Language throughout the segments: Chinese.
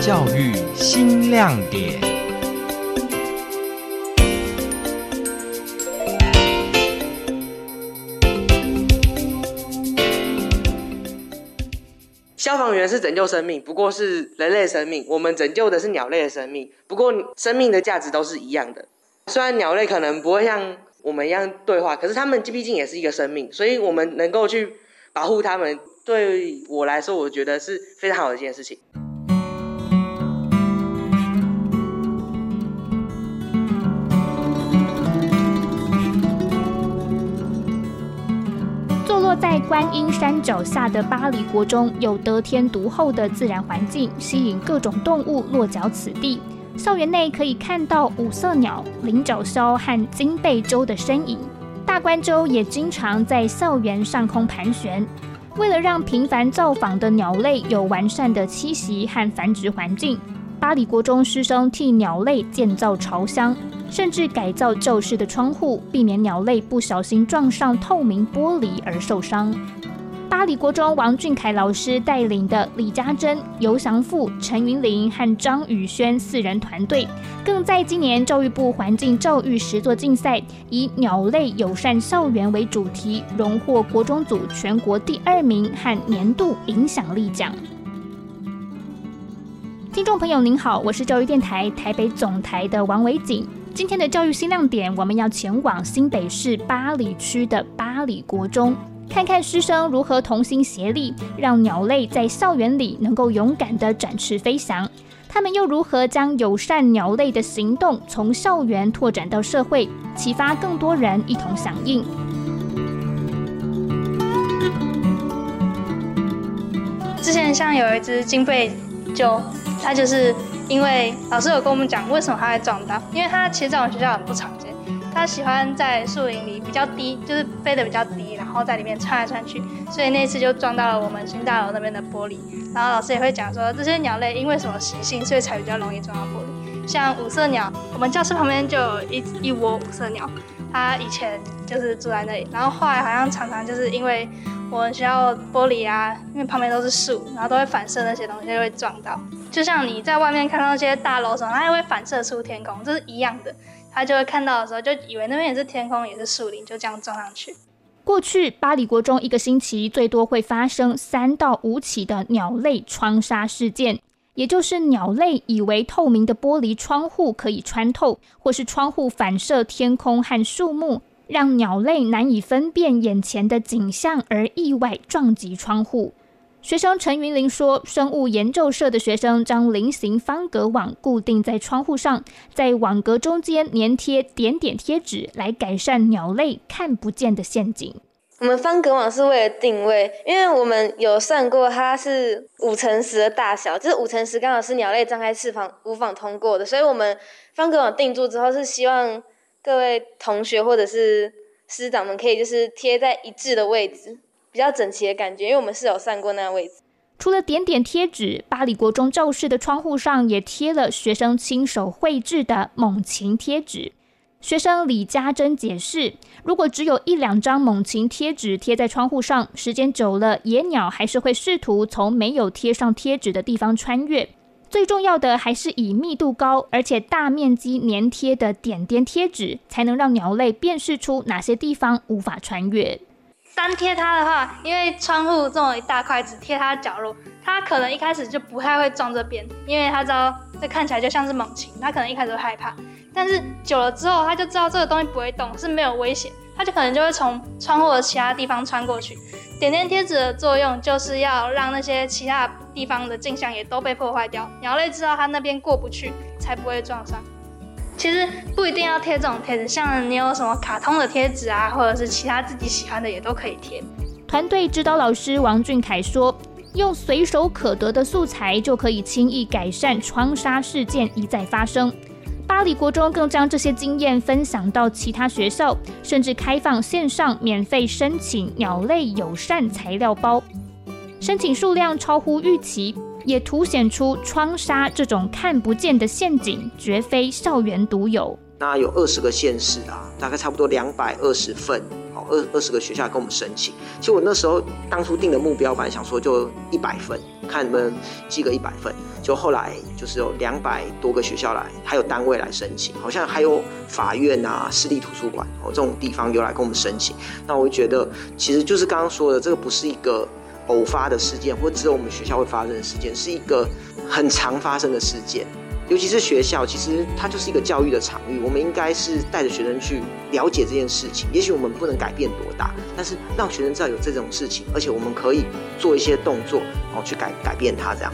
教育新亮点。消防员是拯救生命，不过是人类生命；我们拯救的是鸟类的生命，不过生命的价值都是一样的。虽然鸟类可能不会像我们一样对话，可是它们毕竟也是一个生命，所以我们能够去保护它们，对我来说，我觉得是非常好的一件事情。在观音山脚下的巴黎国中，有得天独厚的自然环境，吸引各种动物落脚此地。校园内可以看到五色鸟、菱角鸮和金背鸠的身影，大冠鸠也经常在校园上空盘旋。为了让频繁造访的鸟类有完善的栖息和繁殖环境，巴黎国中师生替鸟类建造巢箱。甚至改造教室的窗户，避免鸟类不小心撞上透明玻璃而受伤。巴黎国中王俊凯老师带领的李家珍、尤祥富、陈云林和张宇轩四人团队，更在今年教育部环境教育实作竞赛以鸟类友善校园为主题，荣获国中组全国第二名和年度影响力奖。听众朋友您好，我是教育电台台北总台的王维景。今天的教育新亮点，我们要前往新北市八里区的八里国中，看看师生如何同心协力，让鸟类在校园里能够勇敢地展翅飞翔。他们又如何将友善鸟类的行动从校园拓展到社会，启发更多人一同响应？之前像有一只金背就，它就是。因为老师有跟我们讲，为什么它会撞到？因为它其实在我们学校很不常见，它喜欢在树林里比较低，就是飞得比较低，然后在里面窜来窜去，所以那次就撞到了我们新大楼那边的玻璃。然后老师也会讲说，这些鸟类因为什么习性，所以才比较容易撞到玻璃。像五色鸟，我们教室旁边就有一一窝五色鸟，它以前就是住在那里，然后后来好像常常就是因为。我们学校玻璃啊，因为旁边都是树，然后都会反射那些东西，就会撞到。就像你在外面看到那些大楼什么，它也会反射出天空，这是一样的。他就会看到的时候，就以为那边也是天空，也是树林，就这样撞上去。过去巴黎国中一个星期最多会发生三到五起的鸟类窗杀事件，也就是鸟类以为透明的玻璃窗户可以穿透，或是窗户反射天空和树木。让鸟类难以分辨眼前的景象，而意外撞击窗户。学生陈云林说：“生物研究社的学生将菱形方格网固定在窗户上，在网格中间粘贴点点贴纸，来改善鸟类看不见的陷阱。我们方格网是为了定位，因为我们有算过，它是五乘十的大小，就是五乘十刚好是鸟类张开翅膀无法通过的，所以我们方格网定住之后是希望。”各位同学或者是师长们，可以就是贴在一致的位置，比较整齐的感觉。因为我们是有上过那个位置。除了点点贴纸，巴黎国中教室的窗户上也贴了学生亲手绘制的猛禽贴纸。学生李家珍解释，如果只有一两张猛禽贴纸贴在窗户上，时间久了，野鸟还是会试图从没有贴上贴纸的地方穿越。最重要的还是以密度高而且大面积粘贴的点点贴纸，才能让鸟类辨识出哪些地方无法穿越。单贴它的话，因为窗户这么一大块，只贴它的角落，它可能一开始就不太会撞这边，因为它知道这看起来就像是猛禽，它可能一开始会害怕。但是久了之后，它就知道这个东西不会动，是没有危险，它就可能就会从窗户的其他地方穿过去。点点贴纸的作用就是要让那些其他地方的镜像也都被破坏掉，鸟类知道它那边过不去，才不会撞上。其实不一定要贴这种贴纸，像你有什么卡通的贴纸啊，或者是其他自己喜欢的也都可以贴。团队指导老师王俊凯说：“用随手可得的素材就可以轻易改善窗杀事件一再发生。”巴黎国中更将这些经验分享到其他学校，甚至开放线上免费申请鸟类友善材料包，申请数量超乎预期，也凸显出窗纱这种看不见的陷阱绝非校园独有。那有二十个县市啊，大概差不多两百二十份，哦，二二十个学校跟我们申请。其实我那时候当初定的目标，本来想说就一百分，看能不能记个一百分。就后来就是有两百多个学校来，还有单位来申请，好像还有法院啊、私立图书馆哦这种地方有来跟我们申请。那我就觉得，其实就是刚刚说的，这个不是一个偶发的事件，或只有我们学校会发生的事件，是一个很常发生的事件。尤其是学校，其实它就是一个教育的场域，我们应该是带着学生去了解这件事情。也许我们不能改变多大，但是让学生知道有这种事情，而且我们可以做一些动作，然后，去改改变它，这样。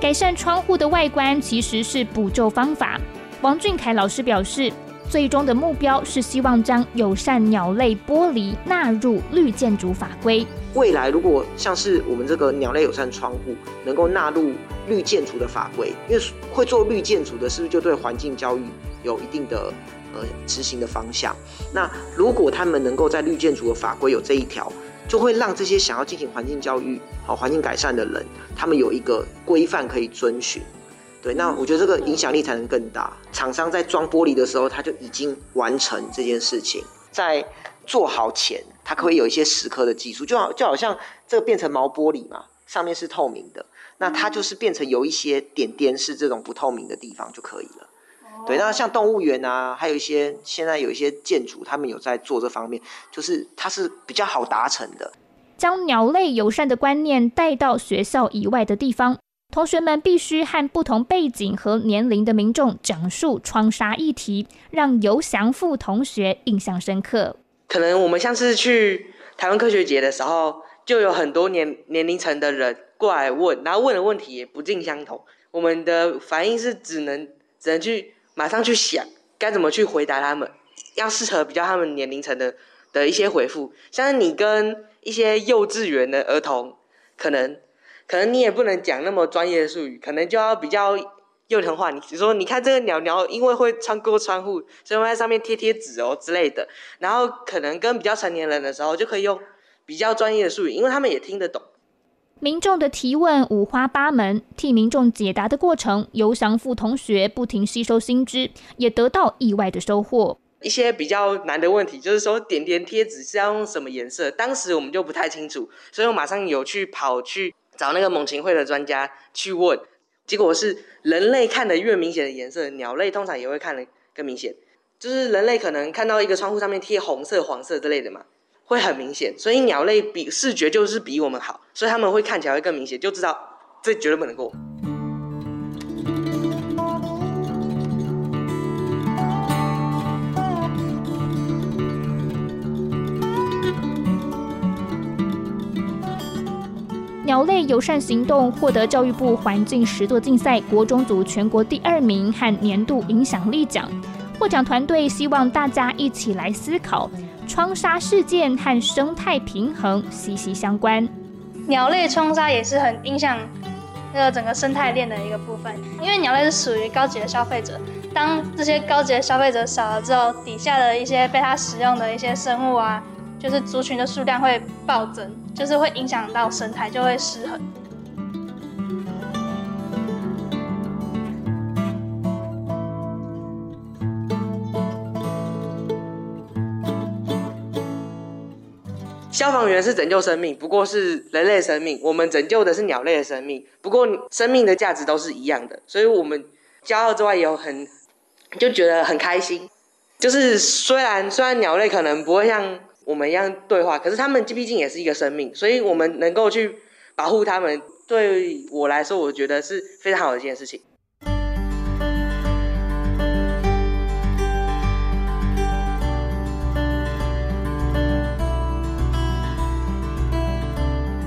改善窗户的外观其实是补救方法。王俊凯老师表示，最终的目标是希望将友善鸟类玻璃纳入绿建筑法规。未来如果像是我们这个鸟类友善窗户能够纳入绿建筑的法规，因为会做绿建筑的，是不是就对环境教育有一定的呃执行的方向？那如果他们能够在绿建筑的法规有这一条，就会让这些想要进行环境教育、好环境改善的人，他们有一个规范可以遵循。对，那我觉得这个影响力才能更大。厂商在装玻璃的时候，他就已经完成这件事情，在做好前，它可以有一些蚀刻的技术，就好就好像这个变成毛玻璃嘛，上面是透明的，那它就是变成有一些点点是这种不透明的地方就可以了。对，那像动物园啊，还有一些现在有一些建筑，他们有在做这方面，就是它是比较好达成的。将鸟类友善的观念带到学校以外的地方，同学们必须和不同背景和年龄的民众讲述窗纱议题，让游祥富同学印象深刻。可能我们像是去台湾科学节的时候，就有很多年年龄层的人过来问，然后问的问题也不尽相同。我们的反应是只能只能去。马上去想该怎么去回答他们，要适合比较他们年龄层的的一些回复。像是你跟一些幼稚园的儿童，可能可能你也不能讲那么专业的术语，可能就要比较幼童化。你比如说，你看这个鸟鸟，因为会穿过窗户，所以会在上面贴贴纸哦之类的。然后可能跟比较成年人的时候，就可以用比较专业的术语，因为他们也听得懂。民众的提问五花八门，替民众解答的过程，尤祥富同学不停吸收新知，也得到意外的收获。一些比较难的问题，就是说点点贴纸是要用什么颜色，当时我们就不太清楚，所以我马上有去跑去找那个猛禽会的专家去问，结果是人类看的越明显的颜色，鸟类通常也会看得更明显。就是人类可能看到一个窗户上面贴红色、黄色之类的嘛。会很明显，所以鸟类比视觉就是比我们好，所以他们会看起来会更明显，就知道这绝对不能过。鸟类友善行动获得教育部环境十座竞赛国中组全国第二名和年度影响力奖。获奖团队希望大家一起来思考。窗纱事件和生态平衡息息相关，鸟类窗纱也是很影响那个整个生态链的一个部分。因为鸟类是属于高级的消费者，当这些高级的消费者少了之后，底下的一些被它使用的一些生物啊，就是族群的数量会暴增，就是会影响到生态，就会失衡。消防员是拯救生命，不过是人类生命；我们拯救的是鸟类的生命，不过生命的价值都是一样的。所以，我们骄傲之外，也有很就觉得很开心。就是虽然虽然鸟类可能不会像我们一样对话，可是他们毕竟也是一个生命，所以我们能够去保护他们，对我来说，我觉得是非常好的一件事情。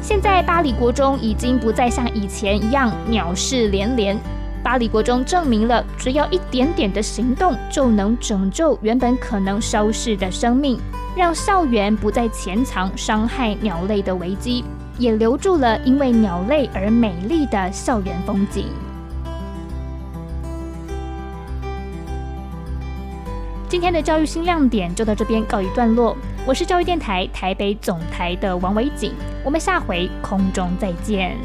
现在巴黎国中已经不再像以前一样鸟事连连。巴黎国中证明了，只要一点点的行动，就能拯救原本可能消逝的生命，让校园不再潜藏伤害鸟类的危机，也留住了因为鸟类而美丽的校园风景。今天的教育新亮点就到这边告一段落。我是教育电台台北总台的王维景，我们下回空中再见。